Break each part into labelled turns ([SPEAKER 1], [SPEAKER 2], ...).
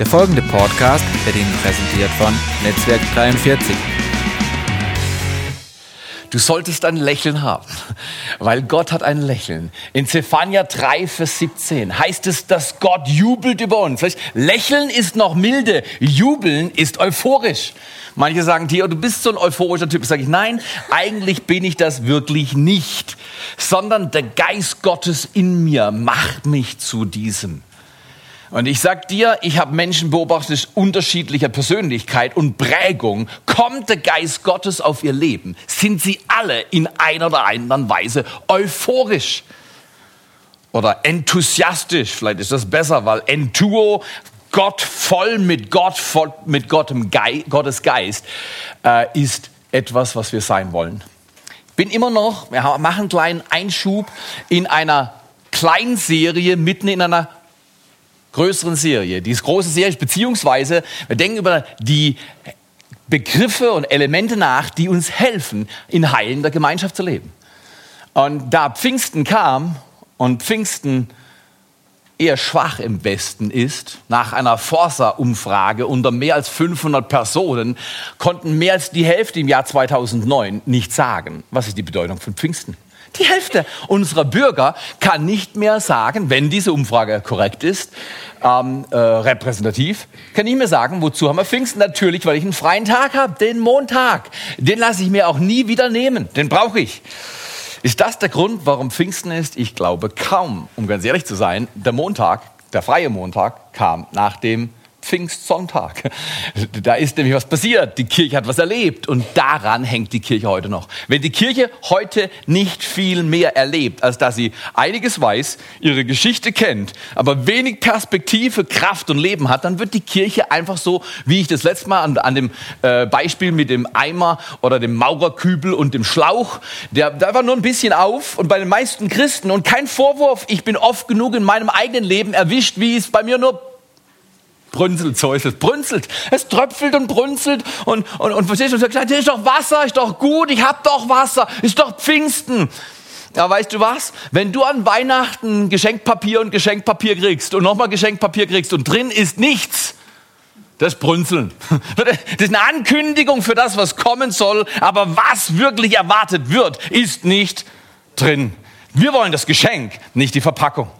[SPEAKER 1] Der folgende Podcast wird Ihnen präsentiert von Netzwerk 43.
[SPEAKER 2] Du solltest ein Lächeln haben, weil Gott hat ein Lächeln. In Zephania 3, Vers 17 heißt es, dass Gott jubelt über uns. Lächeln ist noch milde, jubeln ist euphorisch. Manche sagen, Theo, du bist so ein euphorischer Typ. Sag ich, nein, eigentlich bin ich das wirklich nicht, sondern der Geist Gottes in mir macht mich zu diesem. Und ich sag dir, ich habe Menschen beobachtet unterschiedlicher Persönlichkeit und Prägung. Kommt der Geist Gottes auf ihr Leben, sind sie alle in einer oder anderen Weise euphorisch oder enthusiastisch. Vielleicht ist das besser, weil Entuo, Gott voll mit Gott, voll mit Gottem Geist, Gottes Geist, äh, ist etwas, was wir sein wollen. Bin immer noch, wir machen einen kleinen Einschub in einer Kleinserie mitten in einer größeren Serie. Diese große Serie, beziehungsweise wir denken über die Begriffe und Elemente nach, die uns helfen, in heilender Gemeinschaft zu leben. Und da Pfingsten kam und Pfingsten eher schwach im Westen ist, nach einer Forsa-Umfrage unter mehr als 500 Personen konnten mehr als die Hälfte im Jahr 2009 nicht sagen, was ist die Bedeutung von Pfingsten. Die Hälfte unserer Bürger kann nicht mehr sagen, wenn diese Umfrage korrekt ist, ähm, äh, repräsentativ, kann nicht mehr sagen, wozu haben wir Pfingsten? Natürlich, weil ich einen freien Tag habe, den Montag. Den lasse ich mir auch nie wieder nehmen, den brauche ich. Ist das der Grund, warum Pfingsten ist? Ich glaube kaum, um ganz ehrlich zu sein. Der Montag, der freie Montag, kam nach dem Pfingstsonntag. Da ist nämlich was passiert. Die Kirche hat was erlebt und daran hängt die Kirche heute noch. Wenn die Kirche heute nicht viel mehr erlebt, als dass sie einiges weiß, ihre Geschichte kennt, aber wenig Perspektive, Kraft und Leben hat, dann wird die Kirche einfach so, wie ich das letzte Mal an, an dem äh, Beispiel mit dem Eimer oder dem Maurerkübel und dem Schlauch, der, der war nur ein bisschen auf und bei den meisten Christen und kein Vorwurf, ich bin oft genug in meinem eigenen Leben erwischt, wie es bei mir nur brünzelt, so ist es, brünzelt. Es tröpfelt und brünzelt und, und, und verstehst du, und sagst, ist doch Wasser, ist doch gut, ich hab doch Wasser, ist doch Pfingsten. Ja, weißt du was? Wenn du an Weihnachten Geschenkpapier und Geschenkpapier kriegst und nochmal Geschenkpapier kriegst und drin ist nichts, das Brünzeln. Das ist eine Ankündigung für das, was kommen soll, aber was wirklich erwartet wird, ist nicht drin. Wir wollen das Geschenk, nicht die Verpackung.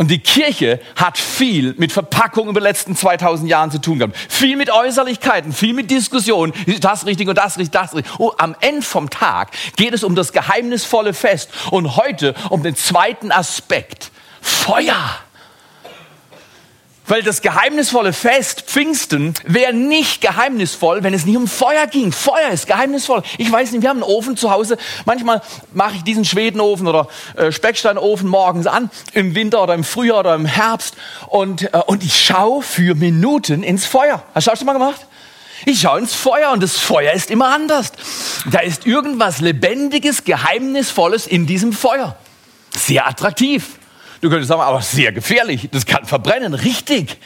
[SPEAKER 2] Und die Kirche hat viel mit Verpackung über die letzten 2000 Jahren zu tun gehabt. Viel mit Äußerlichkeiten, viel mit Diskussionen. Das richtig und das richtig, das richtig. Oh, am Ende vom Tag geht es um das geheimnisvolle Fest und heute um den zweiten Aspekt. Feuer. Weil das geheimnisvolle Fest Pfingsten wäre nicht geheimnisvoll, wenn es nicht um Feuer ging. Feuer ist geheimnisvoll. Ich weiß nicht, wir haben einen Ofen zu Hause. Manchmal mache ich diesen Schwedenofen oder äh, Specksteinofen morgens an, im Winter oder im Frühjahr oder im Herbst. Und, äh, und ich schaue für Minuten ins Feuer. Hast du das schon mal gemacht? Ich schaue ins Feuer und das Feuer ist immer anders. Da ist irgendwas Lebendiges, Geheimnisvolles in diesem Feuer. Sehr attraktiv. Du könntest sagen, aber sehr gefährlich. Das kann verbrennen. Richtig.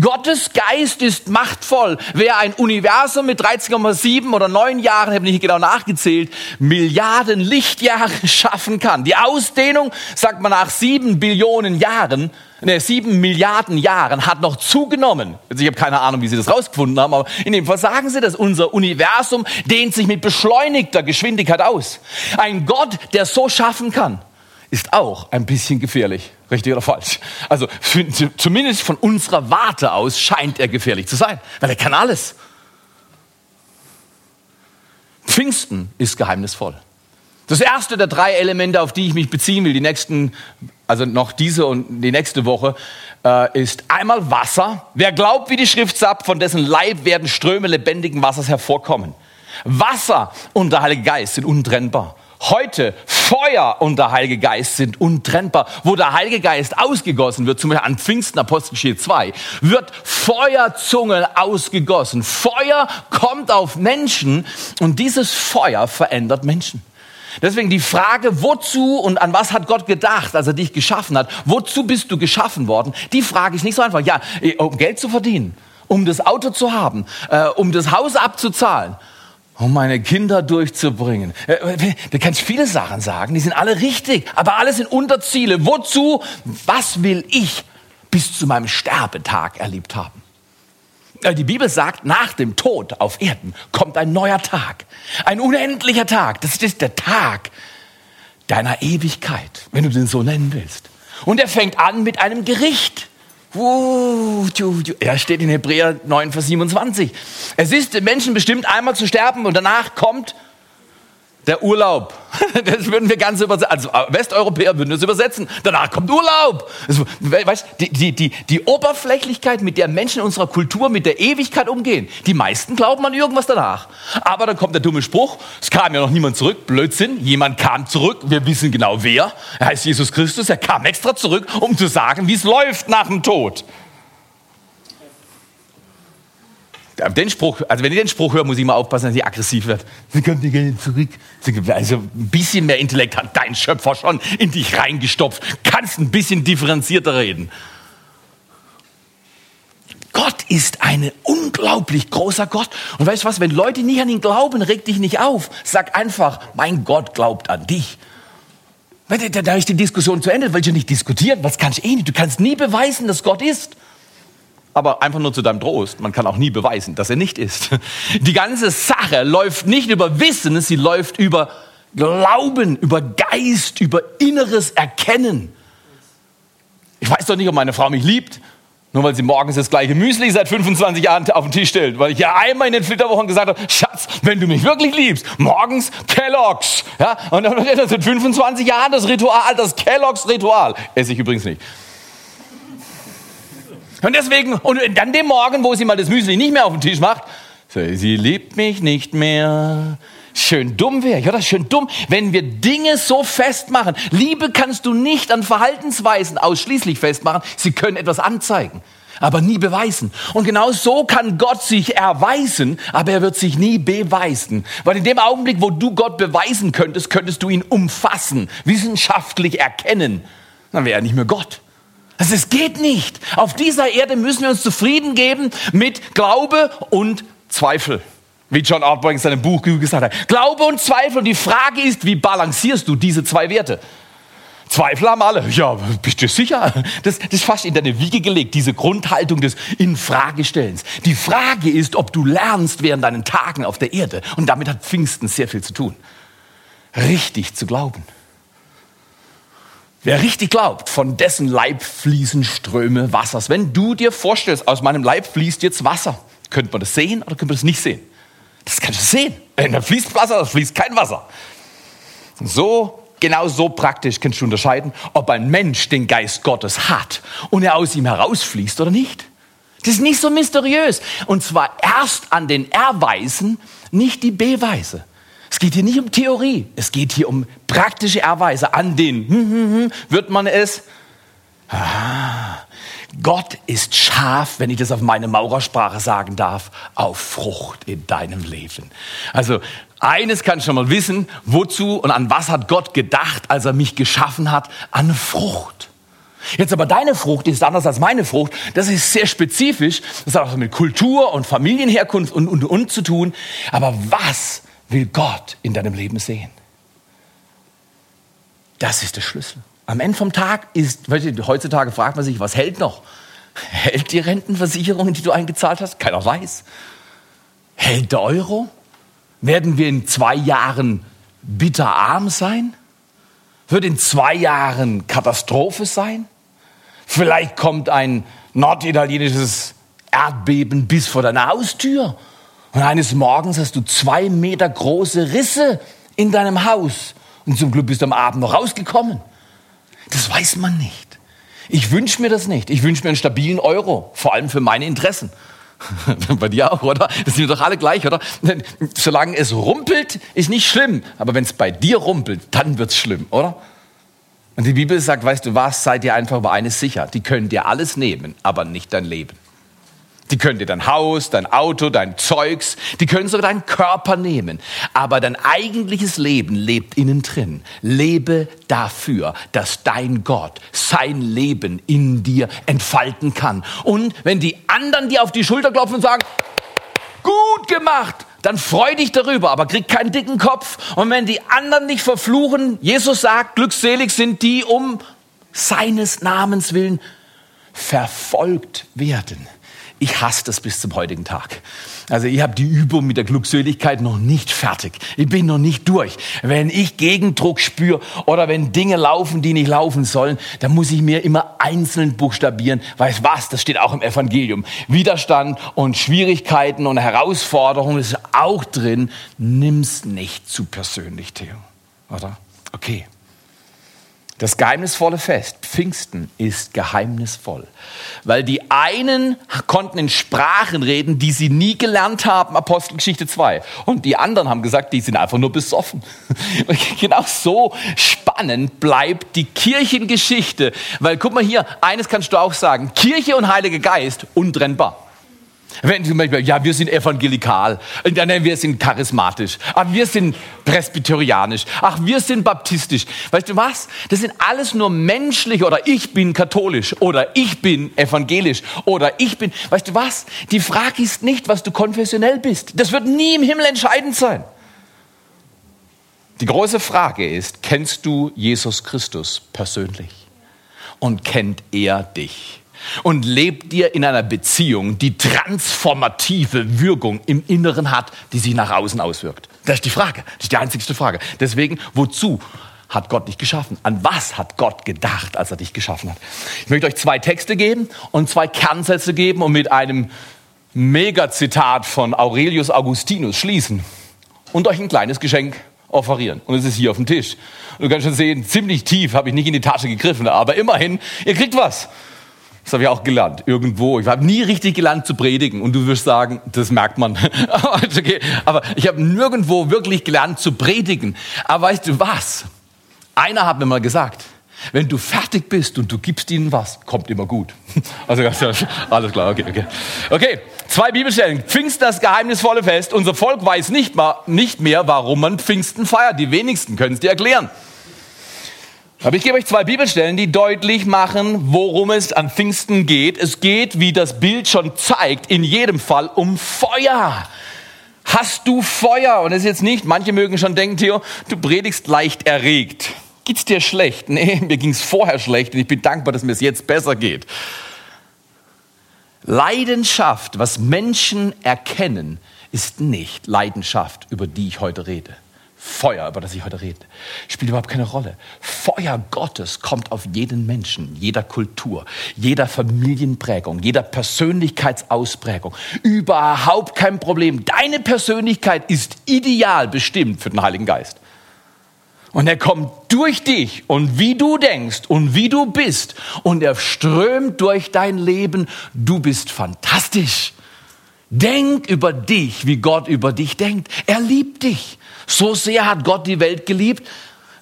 [SPEAKER 2] Gottes Geist ist machtvoll. Wer ein Universum mit 13,7 oder 9 Jahren, habe ich nicht genau nachgezählt, Milliarden Lichtjahre schaffen kann. Die Ausdehnung, sagt man nach sieben Billionen Jahren, ne, sieben Milliarden Jahren hat noch zugenommen. Also ich habe keine Ahnung, wie Sie das rausgefunden haben, aber in dem Fall sagen Sie das. Unser Universum dehnt sich mit beschleunigter Geschwindigkeit aus. Ein Gott, der so schaffen kann ist auch ein bisschen gefährlich. Richtig oder falsch? Also für, zumindest von unserer Warte aus scheint er gefährlich zu sein, weil er kann alles. Pfingsten ist geheimnisvoll. Das erste der drei Elemente, auf die ich mich beziehen will, die nächsten, also noch diese und die nächste Woche, äh, ist einmal Wasser. Wer glaubt, wie die Schrift sagt, von dessen Leib werden Ströme lebendigen Wassers hervorkommen. Wasser und der Heilige Geist sind untrennbar. Heute Feuer und der Heilige Geist sind untrennbar. Wo der Heilige Geist ausgegossen wird, zum Beispiel an Pfingsten Apostelgeschichte 2, wird Feuerzungen ausgegossen. Feuer kommt auf Menschen und dieses Feuer verändert Menschen. Deswegen die Frage, wozu und an was hat Gott gedacht, als er dich geschaffen hat? Wozu bist du geschaffen worden? Die Frage ist nicht so einfach. Ja, um Geld zu verdienen, um das Auto zu haben, äh, um das Haus abzuzahlen um meine Kinder durchzubringen. Äh, äh, du kannst viele Sachen sagen, die sind alle richtig, aber alles sind Unterziele. Wozu? Was will ich bis zu meinem Sterbetag erlebt haben? Äh, die Bibel sagt, nach dem Tod auf Erden kommt ein neuer Tag. Ein unendlicher Tag. Das ist der Tag deiner Ewigkeit, wenn du den so nennen willst. Und er fängt an mit einem Gericht. Er steht in Hebräer 9, Vers 27. Es ist den Menschen bestimmt, einmal zu sterben und danach kommt der Urlaub. Das würden wir ganz übersetzen. Also äh, Westeuropäer würden das übersetzen. Danach kommt Urlaub. Also, weißt, die, die, die, die Oberflächlichkeit, mit der Menschen in unserer Kultur mit der Ewigkeit umgehen. Die meisten glauben an irgendwas danach. Aber dann kommt der dumme Spruch. Es kam ja noch niemand zurück. Blödsinn. Jemand kam zurück. Wir wissen genau wer. Er heißt Jesus Christus. Er kam extra zurück, um zu sagen, wie es läuft nach dem Tod. Den Spruch, also wenn ich den Spruch höre, muss ich mal aufpassen, dass ich aggressiv wird. Sie können die gerne zurück. Also ein bisschen mehr Intellekt hat dein Schöpfer schon in dich reingestopft. Kannst ein bisschen differenzierter reden. Gott ist ein unglaublich großer Gott. Und weißt du was, wenn Leute nicht an ihn glauben, reg dich nicht auf. Sag einfach, mein Gott glaubt an dich. Da ist die Diskussion zu Ende, weil du nicht diskutieren. Was kannst du eh nicht? Du kannst nie beweisen, dass Gott ist aber einfach nur zu deinem Trost. Man kann auch nie beweisen, dass er nicht ist. Die ganze Sache läuft nicht über Wissen, sie läuft über Glauben, über Geist, über inneres Erkennen. Ich weiß doch nicht, ob meine Frau mich liebt, nur weil sie morgens das gleiche Müsli seit 25 Jahren auf den Tisch stellt. Weil ich ja einmal in den Flitterwochen gesagt habe, Schatz, wenn du mich wirklich liebst, morgens Kelloggs. Ja? Und dann seit 25 Jahren das Ritual, das Kelloggs-Ritual. Esse ich übrigens nicht. Und deswegen, und dann dem Morgen, wo sie mal das Müsli nicht mehr auf den Tisch macht, sie liebt mich nicht mehr. Schön dumm wäre ich, oder? Schön dumm, wenn wir Dinge so festmachen. Liebe kannst du nicht an Verhaltensweisen ausschließlich festmachen. Sie können etwas anzeigen, aber nie beweisen. Und genau so kann Gott sich erweisen, aber er wird sich nie beweisen. Weil in dem Augenblick, wo du Gott beweisen könntest, könntest du ihn umfassen, wissenschaftlich erkennen. Dann wäre er nicht mehr Gott. Also es geht nicht. Auf dieser Erde müssen wir uns zufrieden geben mit Glaube und Zweifel. Wie John Ortberg in seinem Buch gesagt hat. Glaube und Zweifel. Und die Frage ist, wie balancierst du diese zwei Werte? Zweifel haben alle. Ja, bist du sicher? Das, das ist fast in deine Wiege gelegt, diese Grundhaltung des Infragestellens. Die Frage ist, ob du lernst während deinen Tagen auf der Erde. Und damit hat Pfingsten sehr viel zu tun. Richtig zu glauben. Wer richtig glaubt, von dessen Leib fließen Ströme Wassers. Wenn du dir vorstellst, aus meinem Leib fließt jetzt Wasser, könnte man das sehen oder könnte man das nicht sehen? Das kannst du sehen. Wenn da fließt Wasser, da fließt kein Wasser. So, genau so praktisch kannst du unterscheiden, ob ein Mensch den Geist Gottes hat und er aus ihm herausfließt oder nicht. Das ist nicht so mysteriös. Und zwar erst an den Erweisen, nicht die Beweise. Es geht hier nicht um Theorie, es geht hier um praktische Erweise. An den hm, hm, hm, wird man es. Ah, Gott ist scharf, wenn ich das auf meine Maurersprache sagen darf, auf Frucht in deinem Leben. Also eines kann ich schon mal wissen, wozu und an was hat Gott gedacht, als er mich geschaffen hat? An Frucht. Jetzt aber deine Frucht ist anders als meine Frucht. Das ist sehr spezifisch. Das hat auch mit Kultur und Familienherkunft und, und, und zu tun. Aber was will Gott in deinem Leben sehen. Das ist der Schlüssel. Am Ende vom Tag ist, heutzutage fragt man sich, was hält noch? Hält die Rentenversicherung, die du eingezahlt hast? Keiner weiß. Hält der Euro? Werden wir in zwei Jahren bitterarm sein? Wird in zwei Jahren Katastrophe sein? Vielleicht kommt ein norditalienisches Erdbeben bis vor deiner Haustür und eines Morgens hast du zwei Meter große Risse in deinem Haus. Und zum Glück bist du am Abend noch rausgekommen. Das weiß man nicht. Ich wünsche mir das nicht. Ich wünsche mir einen stabilen Euro, vor allem für meine Interessen. Bei dir auch, oder? Das sind wir doch alle gleich, oder? Solange es rumpelt, ist nicht schlimm. Aber wenn es bei dir rumpelt, dann wird es schlimm, oder? Und die Bibel sagt, weißt du was, seid ihr einfach über eines sicher. Die können dir alles nehmen, aber nicht dein Leben. Die können dir dein Haus, dein Auto, dein Zeugs, die können sogar deinen Körper nehmen. Aber dein eigentliches Leben lebt innen drin. Lebe dafür, dass dein Gott sein Leben in dir entfalten kann. Und wenn die anderen dir auf die Schulter klopfen und sagen, gut gemacht, dann freu dich darüber, aber krieg keinen dicken Kopf. Und wenn die anderen dich verfluchen, Jesus sagt, glückselig sind die um seines Namens willen verfolgt werden. Ich hasse das bis zum heutigen Tag. Also ich habe die Übung mit der Glückseligkeit noch nicht fertig. Ich bin noch nicht durch. Wenn ich Gegendruck spüre oder wenn Dinge laufen, die nicht laufen sollen, dann muss ich mir immer einzeln buchstabieren. Weißt was? Das steht auch im Evangelium. Widerstand und Schwierigkeiten und Herausforderungen ist auch drin. Nimm's nicht zu persönlich, Theo. Oder? Okay. Das geheimnisvolle Fest, Pfingsten, ist geheimnisvoll, weil die einen konnten in Sprachen reden, die sie nie gelernt haben, Apostelgeschichte 2. Und die anderen haben gesagt, die sind einfach nur besoffen. Genau so spannend bleibt die Kirchengeschichte, weil guck mal hier, eines kannst du auch sagen, Kirche und Heiliger Geist untrennbar. Wenn zum Beispiel, ja, wir sind evangelikal, nein, wir sind charismatisch, ach, wir sind presbyterianisch, ach, wir sind baptistisch. Weißt du was? Das sind alles nur menschliche oder ich bin katholisch oder ich bin evangelisch oder ich bin, weißt du was? Die Frage ist nicht, was du konfessionell bist. Das wird nie im Himmel entscheidend sein. Die große Frage ist, kennst du Jesus Christus persönlich? Und kennt er dich? Und lebt dir in einer Beziehung, die transformative Wirkung im Inneren hat, die sich nach außen auswirkt? Das ist die Frage. Das ist die einzigste Frage. Deswegen, wozu hat Gott dich geschaffen? An was hat Gott gedacht, als er dich geschaffen hat? Ich möchte euch zwei Texte geben und zwei Kernsätze geben und mit einem Megazitat von Aurelius Augustinus schließen und euch ein kleines Geschenk offerieren. Und es ist hier auf dem Tisch. du kannst schon sehen, ziemlich tief habe ich nicht in die Tasche gegriffen, aber immerhin, ihr kriegt was. Das habe ich auch gelernt, irgendwo. Ich habe nie richtig gelernt zu predigen. Und du wirst sagen, das merkt man. okay. Aber ich habe nirgendwo wirklich gelernt zu predigen. Aber weißt du was? Einer hat mir mal gesagt, wenn du fertig bist und du gibst ihnen was, kommt immer gut. Also alles klar, okay, okay. Okay, zwei Bibelstellen. Pfingsten das geheimnisvolle Fest. Unser Volk weiß nicht, mal, nicht mehr, warum man Pfingsten feiert. Die wenigsten können es dir erklären. Aber ich gebe euch zwei Bibelstellen, die deutlich machen, worum es an Pfingsten geht. Es geht, wie das Bild schon zeigt, in jedem Fall um Feuer. Hast du Feuer? Und es ist jetzt nicht, manche mögen schon denken, Theo, du predigst leicht erregt. Geht's dir schlecht? Nee, mir ging's vorher schlecht und ich bin dankbar, dass mir es jetzt besser geht. Leidenschaft, was Menschen erkennen, ist nicht Leidenschaft, über die ich heute rede. Feuer, über das ich heute rede, spielt überhaupt keine Rolle. Feuer Gottes kommt auf jeden Menschen, jeder Kultur, jeder Familienprägung, jeder Persönlichkeitsausprägung. Überhaupt kein Problem. Deine Persönlichkeit ist ideal bestimmt für den Heiligen Geist. Und er kommt durch dich und wie du denkst und wie du bist und er strömt durch dein Leben. Du bist fantastisch. Denk über dich, wie Gott über dich denkt. Er liebt dich. So sehr hat Gott die Welt geliebt.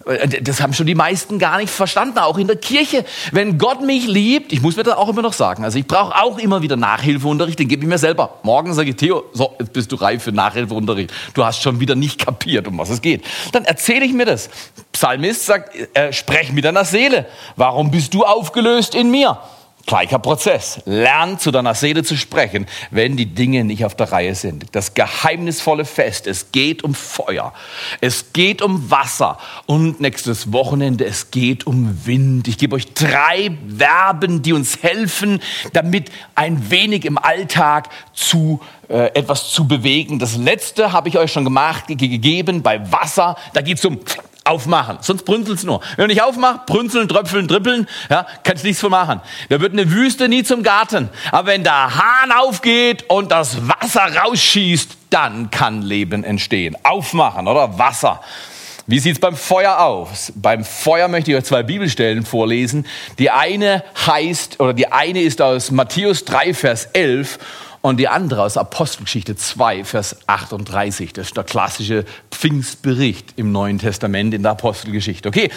[SPEAKER 2] Äh, das haben schon die meisten gar nicht verstanden, auch in der Kirche. Wenn Gott mich liebt, ich muss mir das auch immer noch sagen, also ich brauche auch immer wieder Nachhilfeunterricht, den gebe ich mir selber. Morgen sage ich, Theo, so, jetzt bist du reif für Nachhilfeunterricht. Du hast schon wieder nicht kapiert, um was es geht. Dann erzähle ich mir das. Psalmist sagt, äh, sprech mit deiner Seele. Warum bist du aufgelöst in mir? Gleicher Prozess. Lern zu deiner Seele zu sprechen, wenn die Dinge nicht auf der Reihe sind. Das geheimnisvolle Fest. Es geht um Feuer. Es geht um Wasser. Und nächstes Wochenende, es geht um Wind. Ich gebe euch drei Verben, die uns helfen, damit ein wenig im Alltag zu äh, etwas zu bewegen. Das letzte habe ich euch schon gemacht, gegeben bei Wasser. Da geht es um aufmachen, sonst brünzelt's nur. Wenn du nicht aufmachst, brünzeln, tröpfeln, trippeln, ja, kannst nichts von machen. Da wird eine Wüste nie zum Garten. Aber wenn der Hahn aufgeht und das Wasser rausschießt, dann kann Leben entstehen. Aufmachen, oder? Wasser. Wie sieht's beim Feuer aus? Beim Feuer möchte ich euch zwei Bibelstellen vorlesen. Die eine heißt, oder die eine ist aus Matthäus 3, Vers 11 und die andere aus Apostelgeschichte 2, Vers 38. Das ist der klassische Pfingstbericht im Neuen Testament in der Apostelgeschichte. Okay,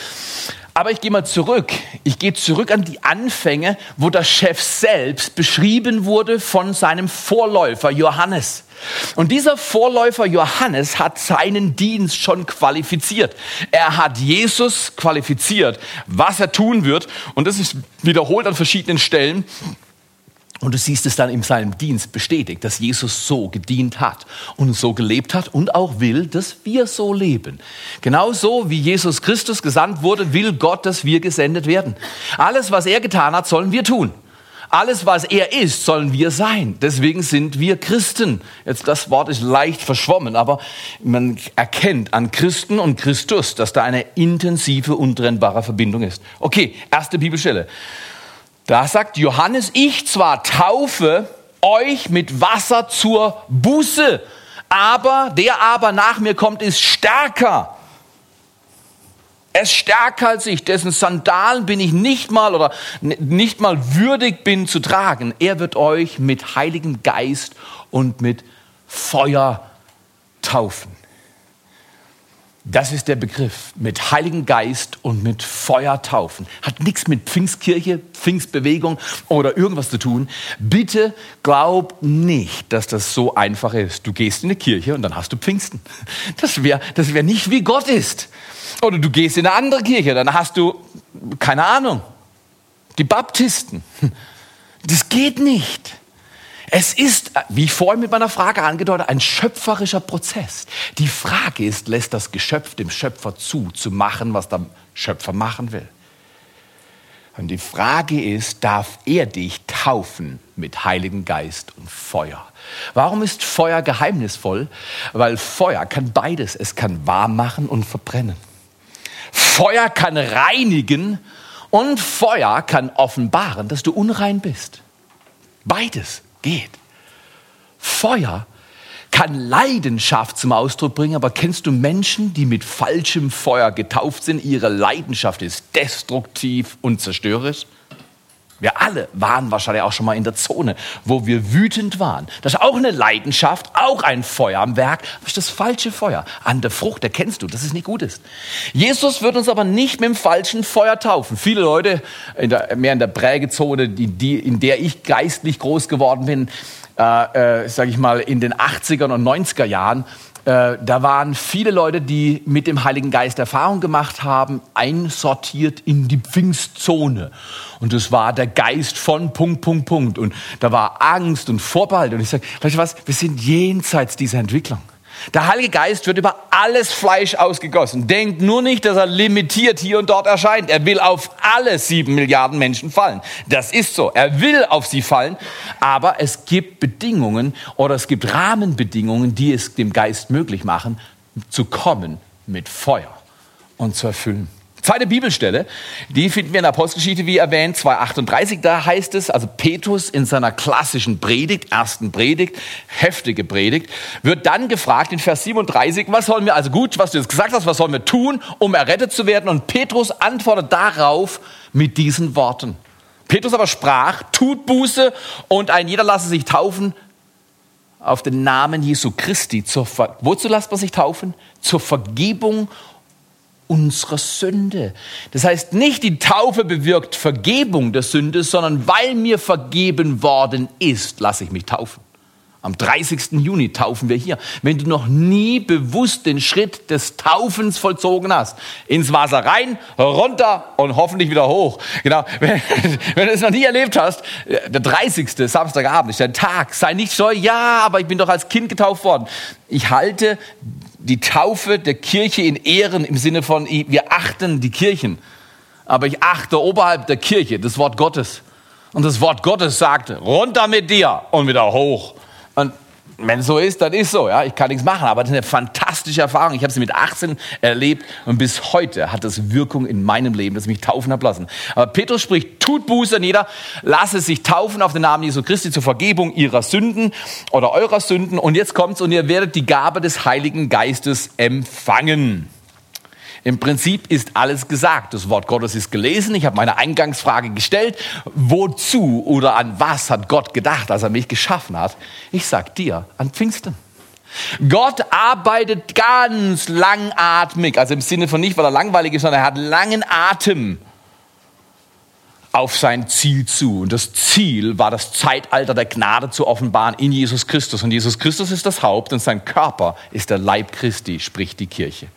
[SPEAKER 2] aber ich gehe mal zurück. Ich gehe zurück an die Anfänge, wo der Chef selbst beschrieben wurde von seinem Vorläufer Johannes. Und dieser Vorläufer Johannes hat seinen Dienst schon qualifiziert. Er hat Jesus qualifiziert, was er tun wird. Und das ist wiederholt an verschiedenen Stellen. Und du siehst es dann in seinem Dienst bestätigt, dass Jesus so gedient hat und so gelebt hat und auch will, dass wir so leben. Genauso wie Jesus Christus gesandt wurde, will Gott, dass wir gesendet werden. Alles, was er getan hat, sollen wir tun. Alles, was er ist, sollen wir sein. Deswegen sind wir Christen. Jetzt das Wort ist leicht verschwommen, aber man erkennt an Christen und Christus, dass da eine intensive, untrennbare Verbindung ist. Okay, erste Bibelstelle. Da sagt Johannes, ich zwar taufe euch mit Wasser zur Buße, aber der aber nach mir kommt, ist stärker er ist stärker als ich, dessen Sandalen bin ich nicht mal oder nicht mal würdig bin zu tragen. Er wird euch mit Heiligen Geist und mit Feuer taufen. Das ist der Begriff mit Heiligen Geist und mit Feuer taufen. Hat nichts mit Pfingstkirche, Pfingstbewegung oder irgendwas zu tun. Bitte glaub nicht, dass das so einfach ist. Du gehst in eine Kirche und dann hast du Pfingsten. Das wäre das wär nicht wie Gott ist. Oder du gehst in eine andere Kirche, dann hast du, keine Ahnung, die Baptisten. Das geht nicht. Es ist, wie ich vorhin mit meiner Frage angedeutet, ein schöpferischer Prozess. Die Frage ist, lässt das Geschöpf dem Schöpfer zu, zu machen, was der Schöpfer machen will? Und die Frage ist, darf er dich taufen mit Heiligen Geist und Feuer? Warum ist Feuer geheimnisvoll? Weil Feuer kann beides. Es kann warm machen und verbrennen. Feuer kann reinigen und Feuer kann offenbaren, dass du unrein bist. Beides geht. Feuer kann Leidenschaft zum Ausdruck bringen, aber kennst du Menschen, die mit falschem Feuer getauft sind? Ihre Leidenschaft ist destruktiv und zerstörerisch. Wir alle waren wahrscheinlich auch schon mal in der Zone, wo wir wütend waren. Das ist auch eine Leidenschaft, auch ein Feuer am Werk. Das ist das falsche Feuer. An der Frucht erkennst du, dass es nicht gut ist. Jesus wird uns aber nicht mit dem falschen Feuer taufen. Viele Leute, in der, mehr in der Prägezone, die, die, in der ich geistlich groß geworden bin, äh, äh, sage ich mal, in den 80er und 90er Jahren, äh, da waren viele Leute, die mit dem Heiligen Geist Erfahrung gemacht haben, einsortiert in die Pfingstzone. Und das war der Geist von Punkt, Punkt, Punkt. Und da war Angst und Vorbehalt. Und ich sage, weißt du was, wir sind jenseits dieser Entwicklung. Der Heilige Geist wird über alles Fleisch ausgegossen. Denkt nur nicht, dass er limitiert hier und dort erscheint. Er will auf alle sieben Milliarden Menschen fallen. Das ist so. Er will auf sie fallen. Aber es gibt Bedingungen oder es gibt Rahmenbedingungen, die es dem Geist möglich machen, zu kommen mit Feuer und zu erfüllen. Zweite Bibelstelle, die finden wir in der Apostelgeschichte, wie erwähnt, 2,38. Da heißt es, also Petrus in seiner klassischen Predigt, ersten Predigt, heftige Predigt, wird dann gefragt in Vers 37, was sollen wir, also gut, was du jetzt gesagt hast, was sollen wir tun, um errettet zu werden? Und Petrus antwortet darauf mit diesen Worten. Petrus aber sprach, tut Buße und ein jeder lasse sich taufen auf den Namen Jesu Christi. Zur Ver Wozu lasst man sich taufen? Zur Vergebung unserer Sünde. Das heißt, nicht die Taufe bewirkt Vergebung der Sünde, sondern weil mir vergeben worden ist, lasse ich mich taufen. Am 30. Juni taufen wir hier. Wenn du noch nie bewusst den Schritt des Taufens vollzogen hast, ins Wasser rein, runter und hoffentlich wieder hoch. Genau. Wenn, wenn du es noch nie erlebt hast, der 30. Samstagabend ist der Tag. Sei nicht so, ja, aber ich bin doch als Kind getauft worden. Ich halte die Taufe der Kirche in Ehren im Sinne von, wir achten die Kirchen. Aber ich achte oberhalb der Kirche das Wort Gottes. Und das Wort Gottes sagt, runter mit dir und wieder hoch. Und wenn es so ist, dann ist so. Ja, ich kann nichts machen, aber das ist eine fantastische Erfahrung. Ich habe sie mit 18 erlebt und bis heute hat das Wirkung in meinem Leben, dass ich mich taufen habe lassen. Aber Petrus spricht: Tut Buße, jeder lasse sich taufen auf den Namen Jesu Christi zur Vergebung ihrer Sünden oder eurer Sünden. Und jetzt kommt's und ihr werdet die Gabe des Heiligen Geistes empfangen. Im Prinzip ist alles gesagt. Das Wort Gottes ist gelesen. Ich habe meine Eingangsfrage gestellt. Wozu oder an was hat Gott gedacht, als er mich geschaffen hat? Ich sag dir, an Pfingsten. Gott arbeitet ganz langatmig, also im Sinne von nicht, weil er langweilig ist, sondern er hat langen Atem auf sein Ziel zu. Und das Ziel war das Zeitalter der Gnade zu offenbaren in Jesus Christus. Und Jesus Christus ist das Haupt und sein Körper ist der Leib Christi, sprich die Kirche.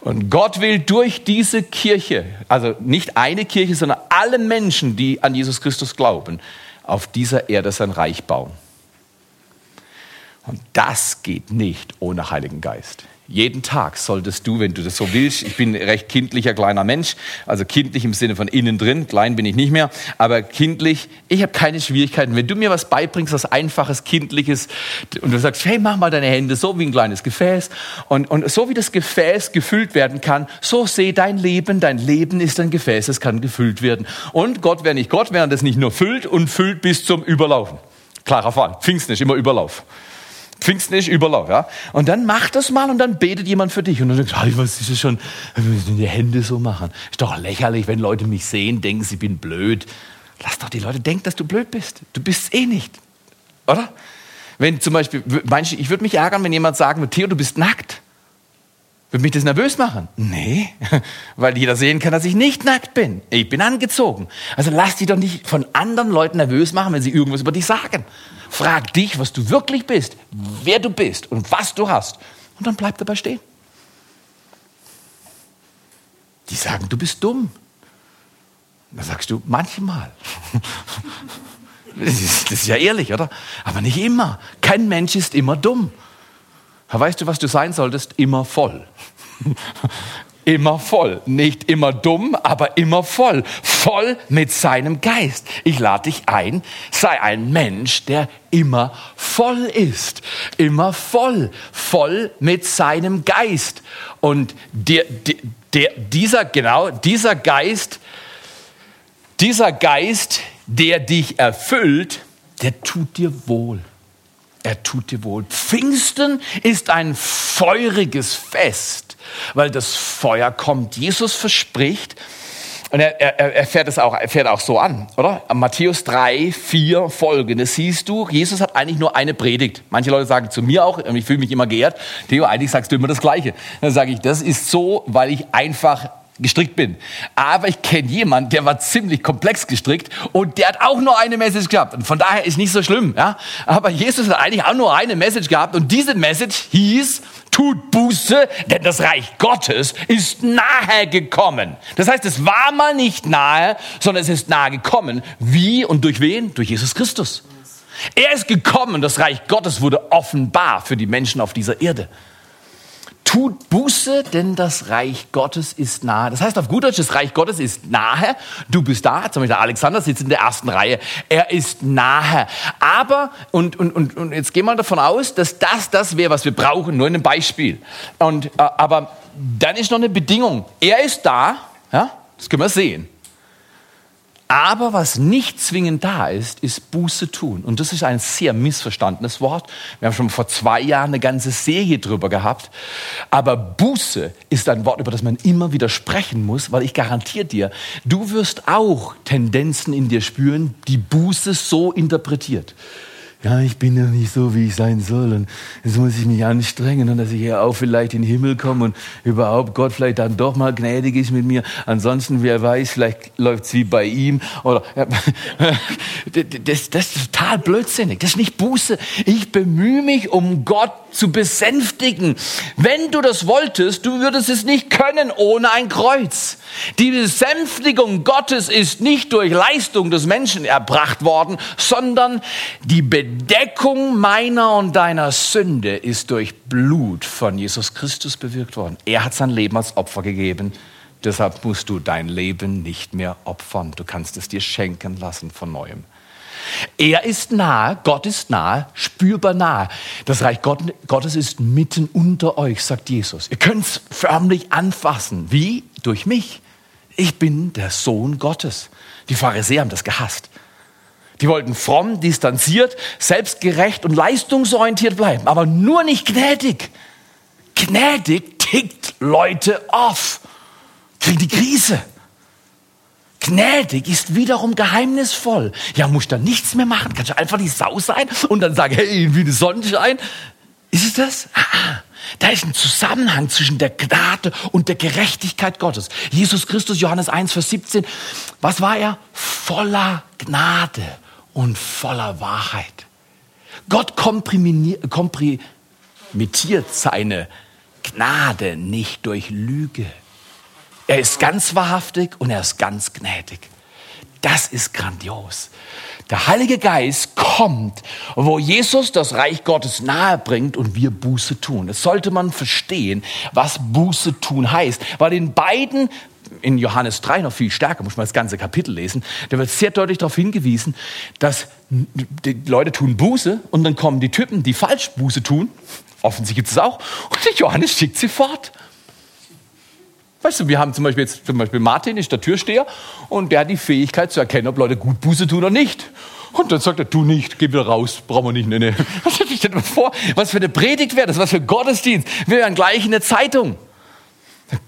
[SPEAKER 2] Und Gott will durch diese Kirche, also nicht eine Kirche, sondern alle Menschen, die an Jesus Christus glauben, auf dieser Erde sein Reich bauen. Und das geht nicht ohne Heiligen Geist. Jeden Tag solltest du, wenn du das so willst, ich bin recht kindlicher kleiner Mensch, also kindlich im Sinne von innen drin, klein bin ich nicht mehr, aber kindlich, ich habe keine Schwierigkeiten. Wenn du mir was beibringst, was einfaches, kindliches, und du sagst, hey, mach mal deine Hände so wie ein kleines Gefäß, und, und so wie das Gefäß gefüllt werden kann, so seh dein Leben, dein Leben ist ein Gefäß, es kann gefüllt werden. Und Gott wäre nicht Gott, während es nicht nur füllt und füllt bis zum Überlaufen. Klarer Fall. Pfingsten ist immer Überlauf. Pfingsten ist Überlauf, ja. Und dann mach das mal und dann betet jemand für dich. Und dann denkst du, was ist das schon, die Hände so machen. Ist doch lächerlich, wenn Leute mich sehen, denken, sie bin blöd. Lass doch die Leute denken, dass du blöd bist. Du bist eh nicht. Oder? Wenn zum Beispiel, manche, ich würde mich ärgern, wenn jemand sagen würde, Theo, du bist nackt. Würde mich das nervös machen? Nee, weil jeder sehen kann, dass ich nicht nackt bin. Ich bin angezogen. Also lass dich doch nicht von anderen Leuten nervös machen, wenn sie irgendwas über dich sagen. Frag dich, was du wirklich bist, wer du bist und was du hast. Und dann bleib dabei stehen. Die sagen, du bist dumm. Da sagst du, manchmal. Das ist, das ist ja ehrlich, oder? Aber nicht immer. Kein Mensch ist immer dumm. Weißt du, was du sein solltest? Immer voll. immer voll. Nicht immer dumm, aber immer voll. Voll mit seinem Geist. Ich lade dich ein, sei ein Mensch, der immer voll ist. Immer voll. Voll mit seinem Geist. Und der, der, dieser, genau, dieser Geist, dieser Geist, der dich erfüllt, der tut dir wohl er tut dir wohl. Pfingsten ist ein feuriges Fest, weil das Feuer kommt. Jesus verspricht, und er, er, er, fährt es auch, er fährt auch so an, oder? Matthäus 3, 4 folgende. Siehst du, Jesus hat eigentlich nur eine Predigt. Manche Leute sagen zu mir auch, ich fühle mich immer geehrt, Theo, eigentlich sagst du immer das Gleiche. Dann sage ich, das ist so, weil ich einfach gestrickt bin. Aber ich kenne jemanden, der war ziemlich komplex gestrickt und der hat auch nur eine Message gehabt. Und von daher ist nicht so schlimm. Ja? Aber Jesus hat eigentlich auch nur eine Message gehabt und diese Message hieß, tut Buße, denn das Reich Gottes ist nahe gekommen. Das heißt, es war mal nicht nahe, sondern es ist nahe gekommen. Wie und durch wen? Durch Jesus Christus. Er ist gekommen, das Reich Gottes wurde offenbar für die Menschen auf dieser Erde. Tut Buße, denn das Reich Gottes ist nahe. Das heißt auf gut Deutsch, das Reich Gottes ist nahe. Du bist da, zum Beispiel der Alexander sitzt in der ersten Reihe. Er ist nahe. Aber, und, und, und, und jetzt gehen wir davon aus, dass das das wäre, was wir brauchen, nur in einem Beispiel. Und, äh, aber dann ist noch eine Bedingung. Er ist da, ja, das können wir sehen. Aber was nicht zwingend da ist, ist Buße tun. Und das ist ein sehr missverstandenes Wort. Wir haben schon vor zwei Jahren eine ganze Serie drüber gehabt. Aber Buße ist ein Wort, über das man immer wieder sprechen muss, weil ich garantiere dir, du wirst auch Tendenzen in dir spüren, die Buße so interpretiert ja, ich bin ja nicht so, wie ich sein soll und jetzt muss ich mich anstrengen und dass ich hier auch vielleicht in den Himmel komme und überhaupt Gott vielleicht dann doch mal gnädig ist mit mir. Ansonsten, wer weiß, vielleicht läuft's wie bei ihm oder das, das ist total blödsinnig. Das ist nicht Buße. Ich bemühe mich, um Gott zu besänftigen. Wenn du das wolltest, du würdest es nicht können ohne ein Kreuz. Die Besänftigung Gottes ist nicht durch Leistung des Menschen erbracht worden, sondern die Bedeckung meiner und deiner Sünde ist durch Blut von Jesus Christus bewirkt worden. Er hat sein Leben als Opfer gegeben. Deshalb musst du dein Leben nicht mehr opfern. Du kannst es dir schenken lassen von neuem. Er ist nahe, Gott ist nahe, spürbar nahe. Das Reich Gottes ist mitten unter euch, sagt Jesus. Ihr könnt es förmlich anfassen. Wie? Durch mich. Ich bin der Sohn Gottes. Die Pharisäer haben das gehasst. Die wollten fromm, distanziert, selbstgerecht und leistungsorientiert bleiben, aber nur nicht gnädig. Gnädig tickt Leute auf, kriegen die Krise. Gnädig ist wiederum geheimnisvoll. Ja, muss dann nichts mehr machen. Kannst du einfach die Sau sein und dann sagen, hey, wie eine Sonnenschein. Ist es das? Ah, da ist ein Zusammenhang zwischen der Gnade und der Gerechtigkeit Gottes. Jesus Christus, Johannes 1, Vers 17. Was war er? Voller Gnade und voller Wahrheit. Gott komprimiert seine Gnade nicht durch Lüge. Er ist ganz wahrhaftig und er ist ganz gnädig. das ist grandios. Der Heilige Geist kommt, wo Jesus das Reich Gottes nahe bringt und wir Buße tun. Das sollte man verstehen, was Buße tun heißt. Weil in beiden in Johannes 3 noch viel stärker, muss man das ganze Kapitel lesen, da wird sehr deutlich darauf hingewiesen, dass die Leute tun Buße und dann kommen die Typen, die falsch Buße tun. Offensichtlich gibt es auch. Und der Johannes schickt sie fort. Weißt du, wir haben zum Beispiel jetzt, zum Beispiel Martin ist der Türsteher und der hat die Fähigkeit zu erkennen, ob Leute gut Buße tun oder nicht. Und dann sagt er, du nicht, geh wieder raus, brauchen wir nicht. Nee, nee. Was stell dich denn vor, was für eine Predigt wäre das, was für Gottesdienst. Wir wären gleich in der Zeitung.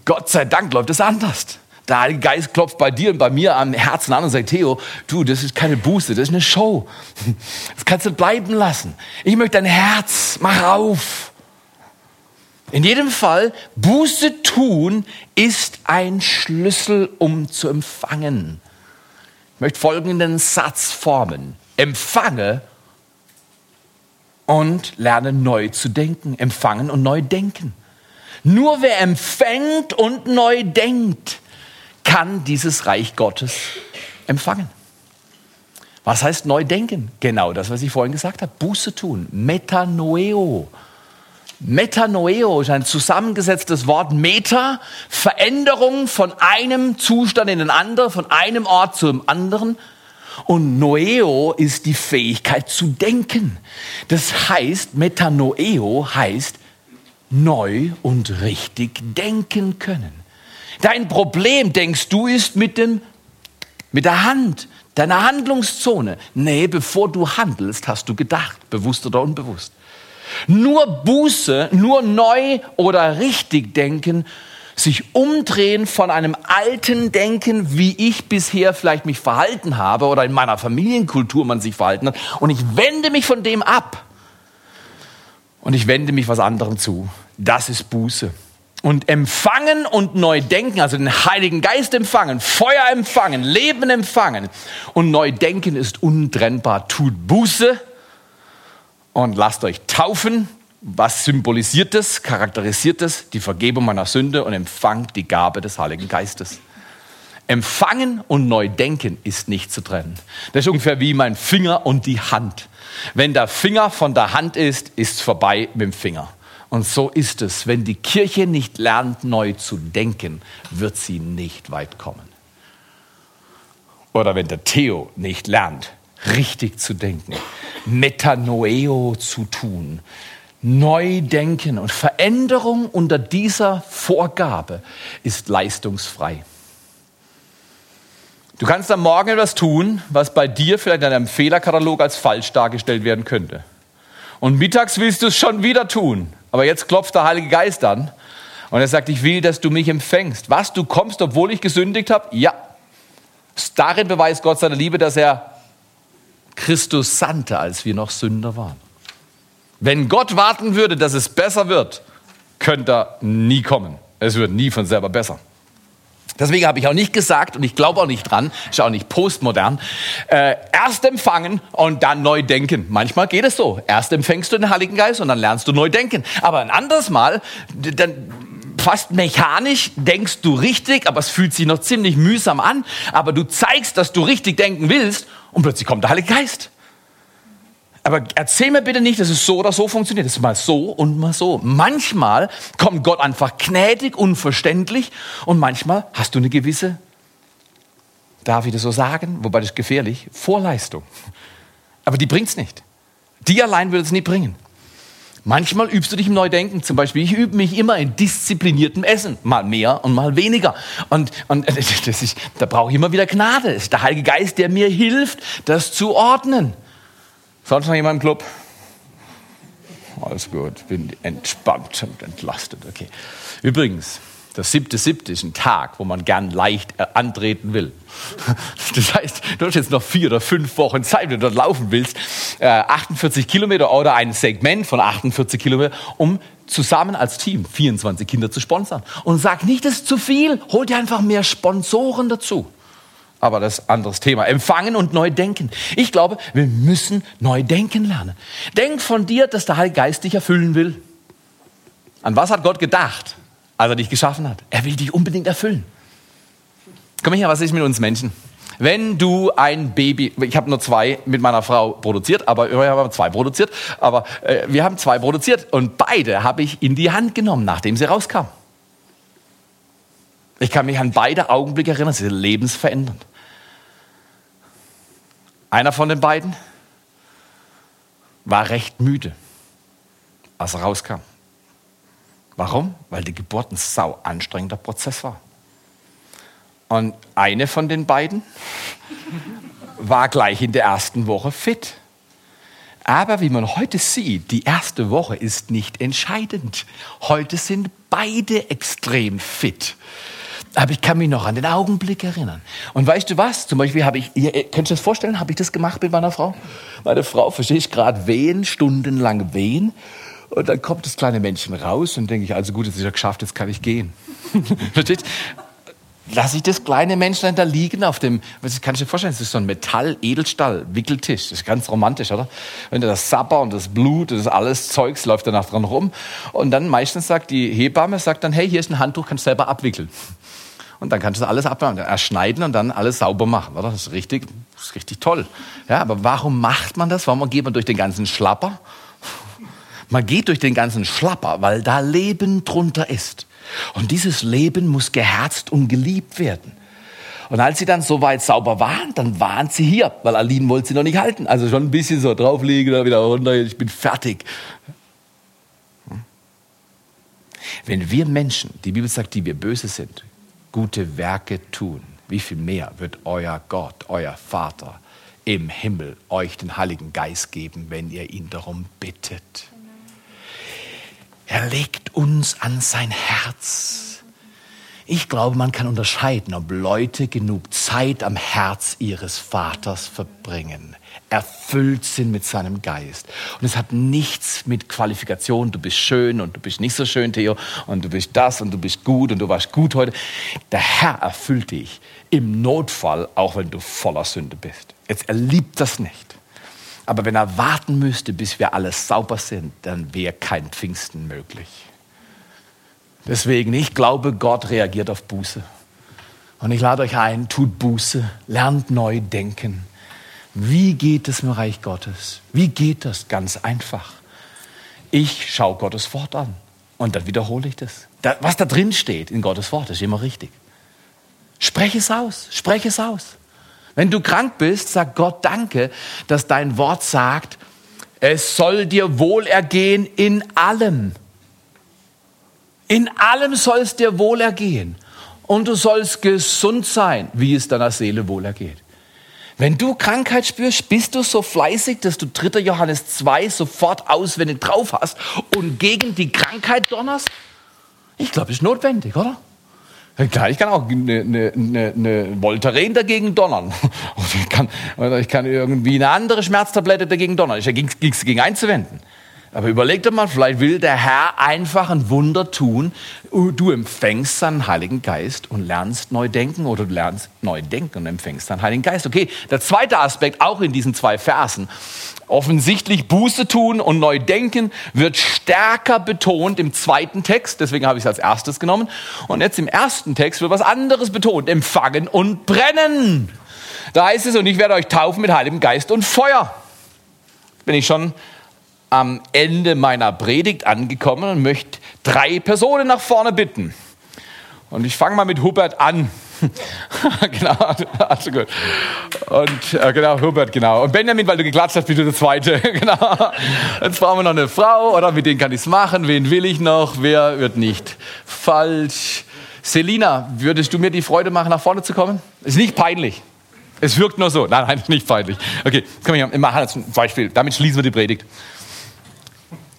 [SPEAKER 2] Gott sei Dank läuft es anders. Der Heilige Geist klopft bei dir und bei mir am Herzen an und sagt, Theo, du, das ist keine Buße, das ist eine Show. Das kannst du bleiben lassen. Ich möchte dein Herz, mach auf. In jedem Fall, Buße tun ist ein Schlüssel, um zu empfangen. Ich möchte folgenden Satz formen. Empfange und lerne neu zu denken. Empfangen und neu denken. Nur wer empfängt und neu denkt, kann dieses Reich Gottes empfangen. Was heißt neu denken? Genau das, was ich vorhin gesagt habe. Buße tun. Metanoeo. Metanoeo ist ein zusammengesetztes Wort. Meta, Veränderung von einem Zustand in den anderen, von einem Ort zum anderen. Und Noeo ist die Fähigkeit zu denken. Das heißt, Metanoeo heißt neu und richtig denken können. Dein Problem, denkst du, ist mit dem, mit der Hand, deiner Handlungszone. Nee, bevor du handelst, hast du gedacht, bewusst oder unbewusst. Nur Buße, nur neu oder richtig denken, sich umdrehen von einem alten Denken, wie ich bisher vielleicht mich verhalten habe oder in meiner Familienkultur man sich verhalten hat, und ich wende mich von dem ab und ich wende mich was anderem zu. Das ist Buße. Und empfangen und neu denken, also den Heiligen Geist empfangen, Feuer empfangen, Leben empfangen und neu denken ist untrennbar. Tut Buße und lasst euch taufen. Was symbolisiert das, charakterisiert das? Die Vergebung meiner Sünde und empfangt die Gabe des Heiligen Geistes. Empfangen und neu denken ist nicht zu trennen. Das ist ungefähr wie mein Finger und die Hand. Wenn der Finger von der Hand ist, ist es vorbei mit dem Finger. Und so ist es. Wenn die Kirche nicht lernt, neu zu denken, wird sie nicht weit kommen. Oder wenn der Theo nicht lernt, richtig zu denken, Metanoeo zu tun, neu denken und Veränderung unter dieser Vorgabe ist leistungsfrei. Du kannst am Morgen etwas tun, was bei dir vielleicht in einem Fehlerkatalog als falsch dargestellt werden könnte. Und mittags willst du es schon wieder tun. Aber jetzt klopft der Heilige Geist an und er sagt, ich will, dass du mich empfängst. Was, du kommst, obwohl ich gesündigt habe? Ja. Darin beweist Gott seine Liebe, dass er Christus sandte, als wir noch Sünder waren. Wenn Gott warten würde, dass es besser wird, könnte er nie kommen. Es wird nie von selber besser. Deswegen habe ich auch nicht gesagt und ich glaube auch nicht dran, ist auch nicht postmodern, äh, erst empfangen und dann neu denken. Manchmal geht es so. Erst empfängst du den Heiligen Geist und dann lernst du neu denken. Aber ein anderes Mal, dann fast mechanisch denkst du richtig, aber es fühlt sich noch ziemlich mühsam an. Aber du zeigst, dass du richtig denken willst und plötzlich kommt der Heilige Geist. Aber erzähl mir bitte nicht, dass es so oder so funktioniert. Es ist mal so und mal so. Manchmal kommt Gott einfach gnädig, unverständlich und manchmal hast du eine gewisse, darf ich das so sagen, wobei das ist gefährlich, Vorleistung. Aber die bringt's nicht. Die allein wird es nie bringen. Manchmal übst du dich im Neudenken. Zum Beispiel, ich übe mich immer in diszipliniertem Essen. Mal mehr und mal weniger. Und, und ist, da brauche ich immer wieder Gnade. Es ist der Heilige Geist, der mir hilft, das zu ordnen. Sonst noch jemand im Club? Alles gut, bin entspannt und entlastet. Okay. Übrigens, der siebte siebte ist ein Tag, wo man gern leicht äh, antreten will. Das heißt, du hast jetzt noch vier oder fünf Wochen Zeit, wenn du dort laufen willst, 48 äh, Kilometer oder ein Segment von 48 Kilometer, um zusammen als Team 24 Kinder zu sponsern. Und sag nicht, das ist zu viel, hol dir einfach mehr Sponsoren dazu. Aber das ist ein anderes Thema. Empfangen und neu denken. Ich glaube, wir müssen neu denken lernen. Denk von dir, dass der Heilige Geist dich erfüllen will. An was hat Gott gedacht, als er dich geschaffen hat? Er will dich unbedingt erfüllen. Komm her, was ist mit uns Menschen? wenn du ein Baby, ich habe nur zwei mit meiner Frau produziert, aber wir haben zwei produziert, aber äh, wir haben zwei produziert und beide habe ich in die Hand genommen, nachdem sie rauskamen. Ich kann mich an beide Augenblicke erinnern, sie sind lebensverändernd. Einer von den beiden war recht müde, als er rauskam. Warum? Weil die Geburt ein sau anstrengender Prozess war. Und eine von den beiden war gleich in der ersten Woche fit. Aber wie man heute sieht, die erste Woche ist nicht entscheidend. Heute sind beide extrem fit. Aber ich kann mich noch an den Augenblick erinnern. Und weißt du was? Zum Beispiel habe ich, ihr, könnt ihr das vorstellen, habe ich das gemacht mit meiner Frau? Meine Frau, verstehe ich, gerade wehen, stundenlang wehen. Und dann kommt das kleine Männchen raus und denke ich, also gut, jetzt ist er geschafft, jetzt kann ich gehen. Versteht? lasse ich das kleine Menschlein da liegen auf dem, was kann ich dir vorstellen, das ist so ein Metall-Edelstahl-Wickeltisch. Das ist ganz romantisch, oder? Wenn das Sapper und das Blut und das alles Zeugs läuft danach dran rum. Und dann meistens sagt die Hebamme, sagt dann, hey, hier ist ein Handtuch, kannst du selber abwickeln. Und dann kannst du alles abmachen, erschneiden und dann alles sauber machen, oder? Das ist richtig, das ist richtig toll. Ja, aber warum macht man das? Warum geht man durch den ganzen Schlapper? Man geht durch den ganzen Schlapper, weil da Leben drunter ist. Und dieses Leben muss geherzt und geliebt werden. Und als sie dann soweit sauber waren, dann waren sie hier, weil Aline wollte sie noch nicht halten. Also schon ein bisschen so drauflegen, dann wieder runter, ich bin fertig. Wenn wir Menschen, die Bibel sagt, die wir böse sind, gute Werke tun, wie viel mehr wird euer Gott, euer Vater im Himmel euch den Heiligen Geist geben, wenn ihr ihn darum bittet. Er legt uns an sein Herz. Ich glaube, man kann unterscheiden, ob Leute genug Zeit am Herz ihres Vaters verbringen, erfüllt sind mit seinem Geist. Und es hat nichts mit Qualifikation, du bist schön und du bist nicht so schön, Theo, und du bist das und du bist gut und du warst gut heute. Der Herr erfüllt dich im Notfall, auch wenn du voller Sünde bist. Jetzt er liebt das nicht. Aber wenn er warten müsste, bis wir alle sauber sind, dann wäre kein Pfingsten möglich. Deswegen, ich glaube, Gott reagiert auf Buße. Und ich lade euch ein, tut Buße, lernt neu denken. Wie geht es im Reich Gottes? Wie geht das? Ganz einfach. Ich schaue Gottes Wort an und dann wiederhole ich das. Was da drin steht in Gottes Wort, ist immer richtig. Spreche es aus, spreche es aus. Wenn du krank bist, sag Gott danke, dass dein Wort sagt, es soll dir wohlergehen in allem. In allem soll es dir wohlergehen. Und du sollst gesund sein, wie es deiner Seele wohlergeht. Wenn du Krankheit spürst, bist du so fleißig, dass du 3. Johannes 2 sofort auswendig drauf hast und gegen die Krankheit donnerst? Ich glaube, es ist notwendig, oder? Klar, ich kann auch eine, eine, eine, eine Voltaren dagegen donnern. Oder ich, kann, oder ich kann irgendwie eine andere Schmerztablette dagegen donnern. Ich habe nichts dagegen einzuwenden. Aber überleg doch mal, vielleicht will der Herr einfach ein Wunder tun. Du empfängst seinen Heiligen Geist und lernst neu denken oder du lernst neu denken und empfängst seinen Heiligen Geist. Okay, der zweite Aspekt, auch in diesen zwei Versen. Offensichtlich Buße tun und neu denken wird stärker betont im zweiten Text. Deswegen habe ich es als erstes genommen. Und jetzt im ersten Text wird was anderes betont. Empfangen und brennen. Da heißt es, und ich werde euch taufen mit Heiligem Geist und Feuer. Bin ich schon am Ende meiner Predigt angekommen und möchte drei Personen nach vorne bitten. Und ich fange mal mit Hubert an. genau, also gut. Und äh, genau, Hubert, genau. Und Benjamin, weil du geklatscht hast, bist du der Zweite. genau. Jetzt brauchen wir noch eine Frau, oder mit denen kann ich es machen. Wen will ich noch? Wer wird nicht? Falsch. Selina, würdest du mir die Freude machen, nach vorne zu kommen? Ist nicht peinlich. Es wirkt nur so. Nein, nein, nicht peinlich. Okay, hier, wir machen jetzt ein Beispiel. Damit schließen wir die Predigt.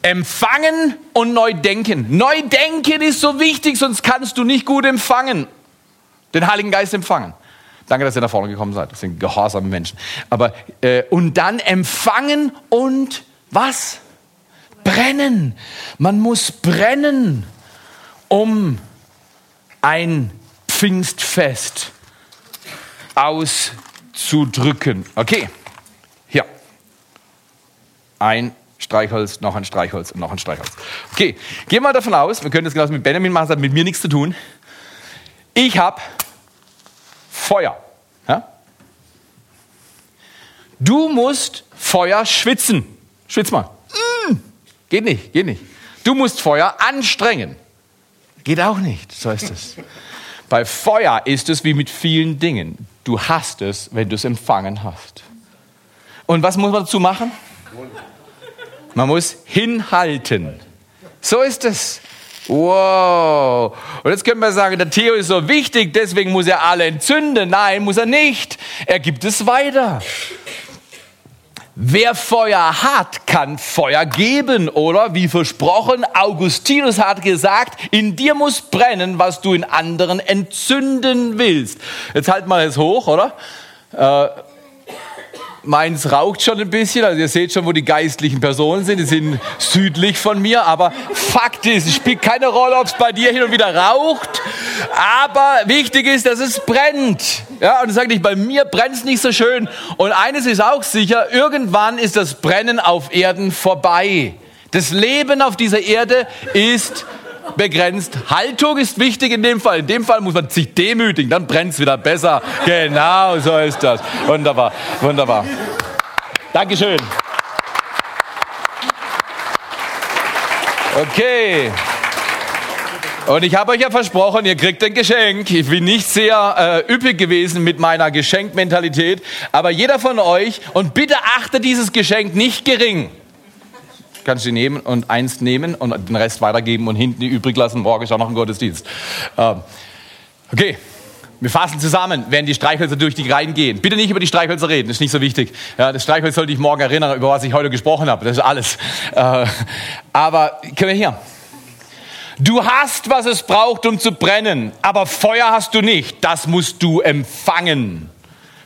[SPEAKER 2] Empfangen und neu denken. Neu denken ist so wichtig, sonst kannst du nicht gut empfangen. Den Heiligen Geist empfangen. Danke, dass ihr nach vorne gekommen seid. Das sind gehorsame Menschen. Aber äh, und dann empfangen und was? Brennen. Man muss brennen, um ein Pfingstfest auszudrücken. Okay. Hier. Ein Streichholz, noch ein Streichholz und noch ein Streichholz. Okay, gehen wir davon aus, wir können das genauso mit Benjamin machen, das hat mit mir nichts zu tun. Ich habe Feuer. Ja? Du musst Feuer schwitzen. Schwitz mal. Mm. Geht nicht, geht nicht. Du musst Feuer anstrengen. Geht auch nicht. So ist es. Bei Feuer ist es wie mit vielen Dingen. Du hast es, wenn du es empfangen hast. Und was muss man dazu machen? Man muss hinhalten. So ist es. Wow. Und jetzt können wir sagen, der Theo ist so wichtig, deswegen muss er alle entzünden. Nein, muss er nicht. Er gibt es weiter. Wer Feuer hat, kann Feuer geben, oder? Wie versprochen, Augustinus hat gesagt, in dir muss brennen, was du in anderen entzünden willst. Jetzt halt mal es hoch, oder? Äh, Meins raucht schon ein bisschen, also ihr seht schon, wo die geistlichen Personen sind. Die sind südlich von mir, aber Fakt ist, es spielt keine Rolle, ob es bei dir hin und wieder raucht. Aber wichtig ist, dass es brennt. Ja, und ich sage nicht, bei mir brennt es nicht so schön. Und eines ist auch sicher, irgendwann ist das Brennen auf Erden vorbei. Das Leben auf dieser Erde ist begrenzt. Haltung ist wichtig in dem Fall. In dem Fall muss man sich demütigen, dann brennt es wieder besser. Genau, so ist das. Wunderbar, wunderbar. Dankeschön. Okay. Und ich habe euch ja versprochen, ihr kriegt ein Geschenk. Ich bin nicht sehr äh, üppig gewesen mit meiner Geschenkmentalität, aber jeder von euch, und bitte achte dieses Geschenk nicht gering kannst du nehmen und eins nehmen und den Rest weitergeben und hinten die übrig lassen. Morgen ist auch noch ein Gottesdienst. Ähm, okay. Wir fassen zusammen, wenn die Streichhölzer durch die Reihen gehen. Bitte nicht über die Streichhölzer reden, das ist nicht so wichtig. Ja, das Streichholz soll dich morgen erinnern, über was ich heute gesprochen habe. Das ist alles. Äh, aber können wir hier. Du hast, was es braucht, um zu brennen, aber Feuer hast du nicht. Das musst du empfangen.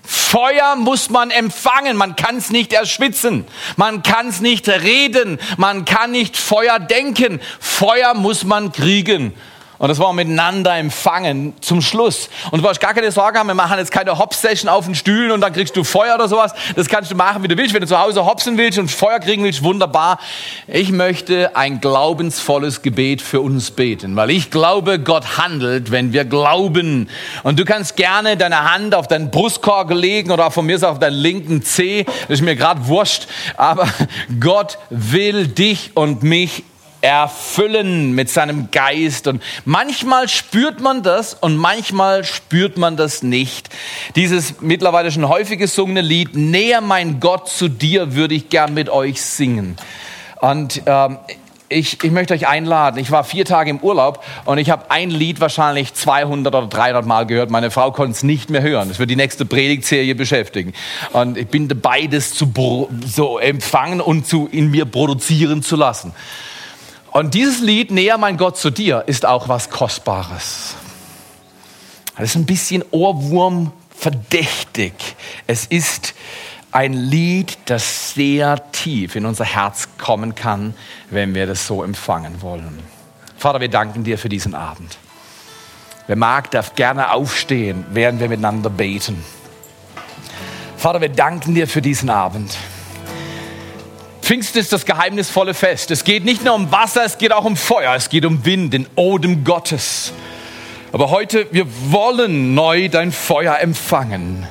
[SPEAKER 2] Feuer muss man empfangen, man kann es nicht erschwitzen, man kann es nicht reden, man kann nicht Feuer denken, Feuer muss man kriegen. Und das wir miteinander empfangen zum Schluss. Und du brauchst gar keine Sorge haben, wir machen jetzt keine Hop-Session auf den Stühlen und dann kriegst du Feuer oder sowas. Das kannst du machen, wie du willst. Wenn du zu Hause hopsen willst und Feuer kriegen willst, wunderbar. Ich möchte ein glaubensvolles Gebet für uns beten, weil ich glaube, Gott handelt, wenn wir glauben. Und du kannst gerne deine Hand auf deinen Brustkorb legen oder von mir aus auf deinen linken Zeh. Das ist mir gerade wurscht. Aber Gott will dich und mich erfüllen mit seinem Geist. Und manchmal spürt man das und manchmal spürt man das nicht. Dieses mittlerweile schon häufig gesungene Lied, Näher mein Gott zu dir, würde ich gern mit euch singen. Und ähm, ich, ich möchte euch einladen. Ich war vier Tage im Urlaub und ich habe ein Lied wahrscheinlich 200 oder 300 Mal gehört. Meine Frau konnte es nicht mehr hören. Das wird die nächste Predigtserie beschäftigen. Und ich bin dabei, das zu so empfangen und zu, in mir produzieren zu lassen. Und dieses Lied, Näher mein Gott zu dir, ist auch was Kostbares. Es ist ein bisschen Ohrwurm verdächtig. Es ist ein Lied, das sehr tief in unser Herz kommen kann, wenn wir das so empfangen wollen. Vater, wir danken dir für diesen Abend. Wer mag, darf gerne aufstehen, während wir miteinander beten. Vater, wir danken dir für diesen Abend. Pfingst ist das geheimnisvolle Fest. Es geht nicht nur um Wasser, es geht auch um Feuer, es geht um Wind, den Odem Gottes. Aber heute, wir wollen neu dein Feuer empfangen.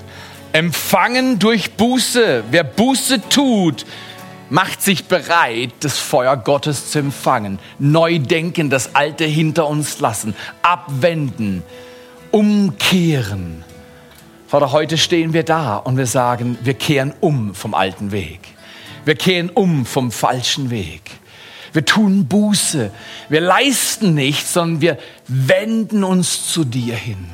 [SPEAKER 2] Empfangen durch Buße. Wer Buße tut, macht sich bereit, das Feuer Gottes zu empfangen. Neu denken, das Alte hinter uns lassen, abwenden, umkehren. Vater, heute stehen wir da und wir sagen, wir kehren um vom alten Weg. Wir kehren um vom falschen Weg. Wir tun Buße. Wir leisten nichts, sondern wir wenden uns zu dir hin.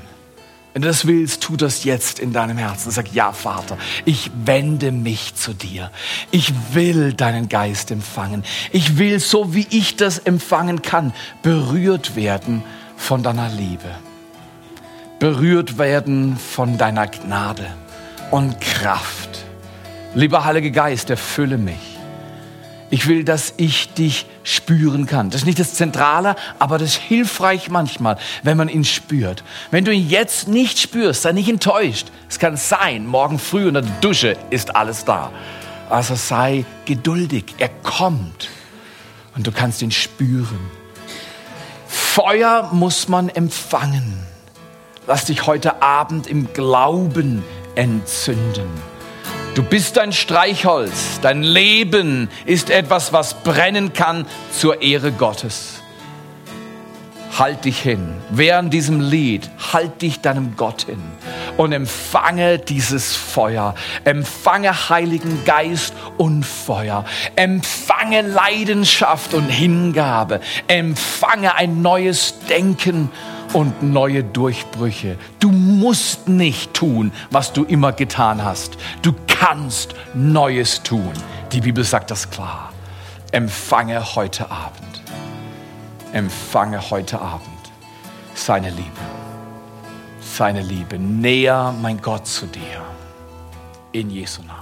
[SPEAKER 2] Wenn du das willst, tu das jetzt in deinem Herzen. Sag, ja, Vater, ich wende mich zu dir. Ich will deinen Geist empfangen. Ich will, so wie ich das empfangen kann, berührt werden von deiner Liebe. Berührt werden von deiner Gnade und Kraft. Lieber Heiliger Geist, erfülle mich. Ich will, dass ich dich spüren kann. Das ist nicht das Zentrale, aber das ist hilfreich manchmal, wenn man ihn spürt. Wenn du ihn jetzt nicht spürst, sei nicht enttäuscht. Es kann sein, morgen früh unter der Dusche ist alles da. Also sei geduldig. Er kommt und du kannst ihn spüren. Feuer muss man empfangen. Lass dich heute Abend im Glauben entzünden Du bist ein Streichholz. Dein Leben ist etwas, was brennen kann zur Ehre Gottes. Halt dich hin. Während diesem Lied, halt dich deinem Gott hin und empfange dieses Feuer. Empfange Heiligen Geist und Feuer. Empfange Leidenschaft und Hingabe. Empfange ein neues Denken und neue Durchbrüche. Du musst nicht tun, was du immer getan hast. Du kannst Neues tun. Die Bibel sagt das klar. Empfange heute Abend. Empfange heute Abend seine Liebe. Seine Liebe. Näher, mein Gott, zu dir. In Jesu Namen.